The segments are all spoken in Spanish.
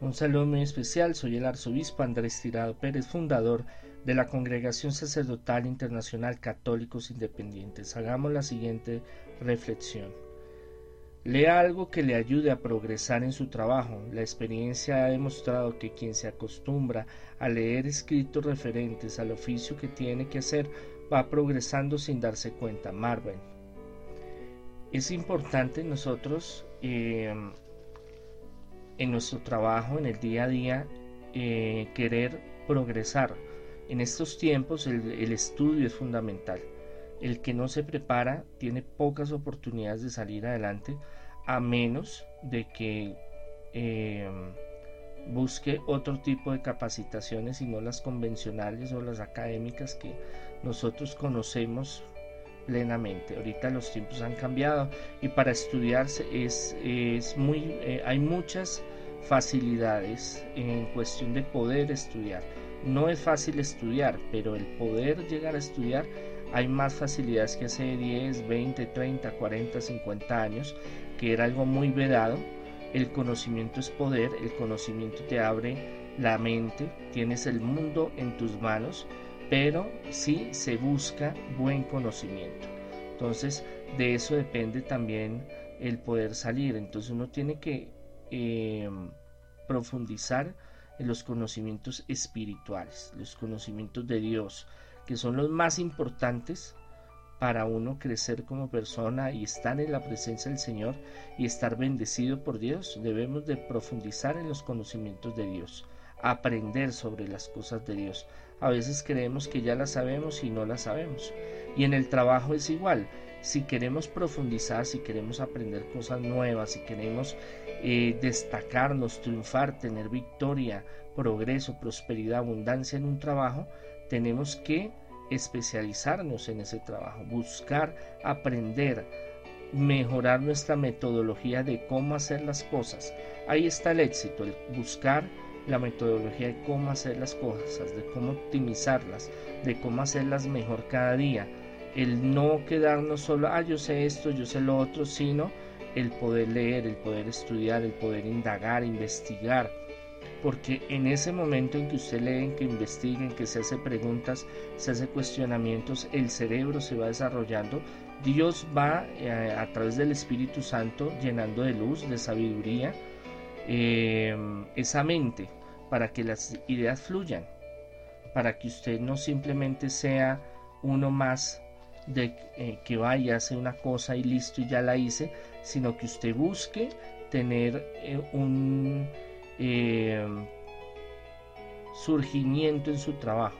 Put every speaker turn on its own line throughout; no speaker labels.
Un saludo muy especial, soy el arzobispo Andrés Tirado Pérez, fundador de la Congregación Sacerdotal Internacional Católicos Independientes. Hagamos la siguiente reflexión. Lea algo que le ayude a progresar en su trabajo. La experiencia ha demostrado que quien se acostumbra a leer escritos referentes al oficio que tiene que hacer va progresando sin darse cuenta. Marvin. Es importante nosotros eh, en nuestro trabajo, en el día a día, eh, querer progresar. En estos tiempos el estudio es fundamental. El que no se prepara tiene pocas oportunidades de salir adelante a menos de que eh, busque otro tipo de capacitaciones y no las convencionales o las académicas que nosotros conocemos plenamente. Ahorita los tiempos han cambiado y para estudiarse es, es muy, eh, hay muchas facilidades en cuestión de poder estudiar. No es fácil estudiar, pero el poder llegar a estudiar hay más facilidades que hace 10, 20, 30, 40, 50 años, que era algo muy vedado. El conocimiento es poder, el conocimiento te abre la mente, tienes el mundo en tus manos, pero sí se busca buen conocimiento. Entonces, de eso depende también el poder salir. Entonces uno tiene que eh, profundizar en los conocimientos espirituales, los conocimientos de Dios, que son los más importantes para uno crecer como persona y estar en la presencia del Señor y estar bendecido por Dios. Debemos de profundizar en los conocimientos de Dios, aprender sobre las cosas de Dios. A veces creemos que ya las sabemos y no las sabemos. Y en el trabajo es igual. Si queremos profundizar, si queremos aprender cosas nuevas, si queremos eh, destacarnos, triunfar, tener victoria, progreso, prosperidad, abundancia en un trabajo, tenemos que especializarnos en ese trabajo, buscar aprender, mejorar nuestra metodología de cómo hacer las cosas. Ahí está el éxito, el buscar la metodología de cómo hacer las cosas, de cómo optimizarlas, de cómo hacerlas mejor cada día. El no quedarnos solo, ah, yo sé esto, yo sé lo otro, sino el poder leer, el poder estudiar, el poder indagar, investigar, porque en ese momento en que usted lee, en que investiga, en que se hace preguntas, se hace cuestionamientos, el cerebro se va desarrollando, Dios va eh, a través del Espíritu Santo llenando de luz, de sabiduría, em, esa mente para que las ideas fluyan, para que usted no simplemente sea uno más de eh, que vaya a hacer una cosa y listo y ya la hice, sino que usted busque tener eh, un eh, surgimiento en su trabajo,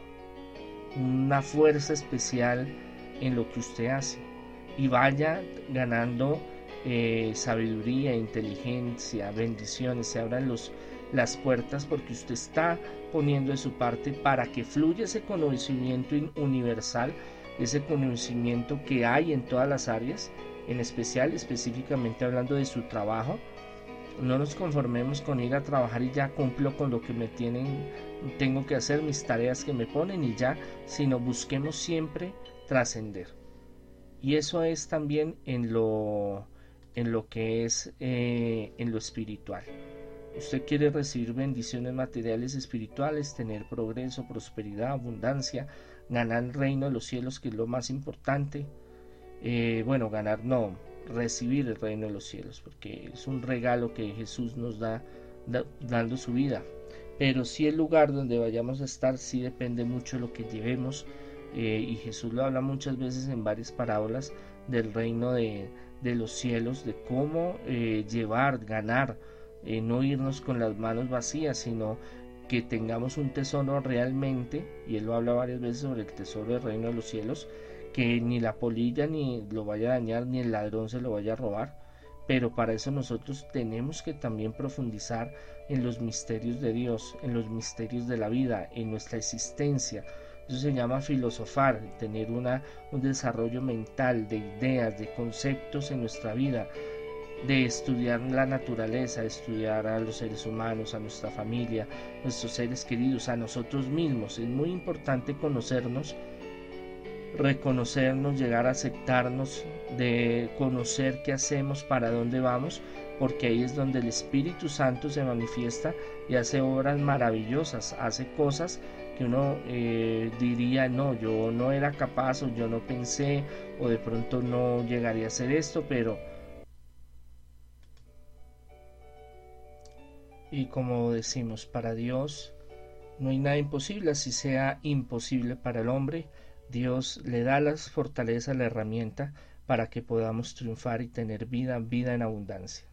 una fuerza especial en lo que usted hace y vaya ganando eh, sabiduría, inteligencia, bendiciones, se abran los, las puertas porque usted está poniendo de su parte para que fluya ese conocimiento universal, ese conocimiento que hay en todas las áreas, en especial, específicamente hablando de su trabajo, no nos conformemos con ir a trabajar y ya cumplo con lo que me tienen, tengo que hacer mis tareas que me ponen y ya, sino busquemos siempre trascender. Y eso es también en lo, en lo que es eh, en lo espiritual. Usted quiere recibir bendiciones materiales espirituales, tener progreso, prosperidad, abundancia, ganar el reino de los cielos, que es lo más importante. Eh, bueno, ganar no, recibir el reino de los cielos, porque es un regalo que Jesús nos da, dando su vida. Pero si el lugar donde vayamos a estar sí depende mucho de lo que llevemos. Eh, y Jesús lo habla muchas veces en varias parábolas del reino de, los cielos, de cómo eh, llevar, ganar, eh, no irnos con las manos vacías, sino que tengamos un tesoro realmente, y él lo habla varias veces sobre el tesoro del reino de los cielos, que ni la polilla ni lo vaya a dañar, ni el ladrón se lo vaya a robar. Pero para eso nosotros tenemos que también profundizar en los misterios de Dios, en los misterios de la vida, en nuestra existencia. Eso se llama filosofar, tener una, un desarrollo mental de ideas, de conceptos en nuestra vida, de estudiar la naturaleza, de estudiar a los seres humanos, a nuestra familia, nuestros seres queridos, a nosotros mismos. Es muy importante conocernos reconocernos, llegar a aceptarnos, de conocer qué hacemos, para dónde vamos, porque ahí es donde el Espíritu Santo se manifiesta y hace obras maravillosas, hace cosas que uno eh, diría, no, yo no era capaz o yo no pensé o de pronto no llegaría a hacer esto, pero... Y como decimos, para Dios no hay nada imposible, así sea imposible para el hombre, Dios le da las fortalezas, la herramienta para que podamos triunfar y tener vida, vida en abundancia.